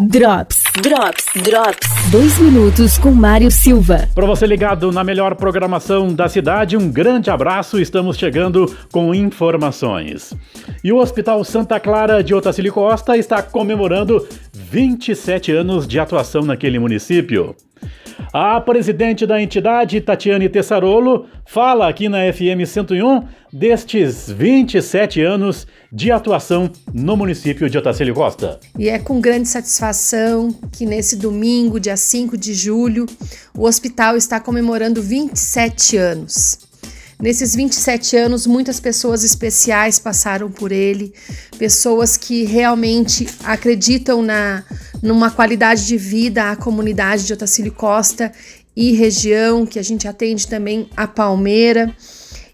Drops, Drops, Drops. Dois minutos com Mário Silva. Para você ligado na melhor programação da cidade, um grande abraço. Estamos chegando com informações. E o Hospital Santa Clara de Otacílio Costa está comemorando 27 anos de atuação naquele município. A presidente da entidade, Tatiane Tessarolo, fala aqui na FM 101 destes 27 anos de atuação no município de Otacílio Costa. E é com grande satisfação que nesse domingo, dia 5 de julho, o hospital está comemorando 27 anos. Nesses 27 anos, muitas pessoas especiais passaram por ele, pessoas que realmente acreditam na numa qualidade de vida à comunidade de Otacílio Costa e região, que a gente atende também a Palmeira.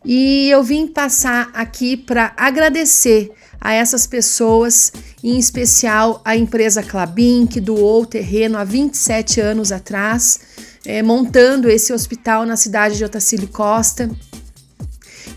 E eu vim passar aqui para agradecer a essas pessoas, em especial a empresa Clabin, que doou o terreno há 27 anos atrás, é, montando esse hospital na cidade de Otacílio Costa.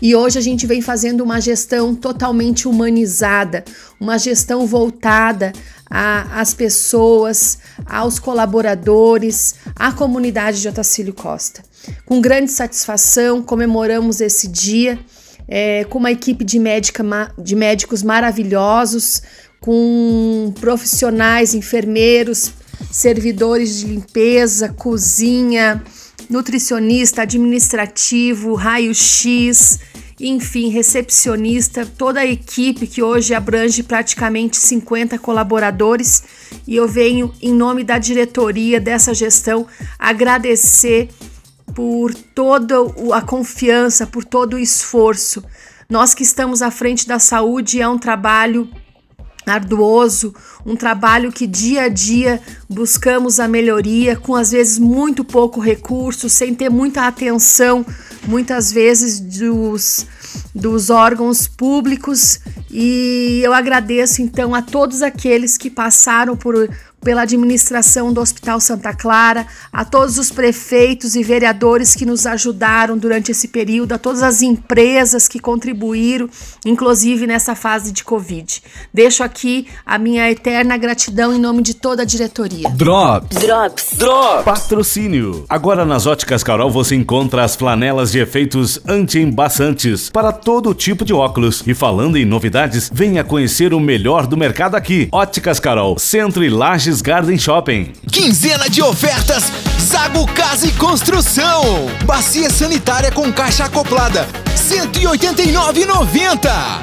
E hoje a gente vem fazendo uma gestão totalmente humanizada, uma gestão voltada às pessoas, aos colaboradores, à comunidade de Otacílio Costa. Com grande satisfação, comemoramos esse dia é, com uma equipe de, médica, de médicos maravilhosos, com profissionais, enfermeiros, servidores de limpeza, cozinha, nutricionista, administrativo, raio-x, enfim, recepcionista, toda a equipe que hoje abrange praticamente 50 colaboradores. E eu venho, em nome da diretoria dessa gestão, agradecer por toda a confiança, por todo o esforço. Nós que estamos à frente da saúde é um trabalho arduoso, um trabalho que dia a dia buscamos a melhoria, com às vezes muito pouco recurso, sem ter muita atenção, muitas vezes dos, dos órgãos públicos. E eu agradeço então a todos aqueles que passaram por, pela administração do Hospital Santa Clara, a todos os prefeitos e vereadores que nos ajudaram durante esse período, a todas as empresas que contribuíram, inclusive nessa fase de Covid. Deixo aqui a minha eterna gratidão em nome de toda a diretoria. Drops. Drops. Drops. Patrocínio. Agora nas Óticas Carol você encontra as flanelas de efeitos anti-embaçantes para todo tipo de óculos. E falando em novidades, venha conhecer o melhor do mercado aqui. Óticas Carol, Centro e Lages Garden Shopping. Quinzena de ofertas Zago Casa e Construção. Bacia sanitária com caixa acoplada, 189,90.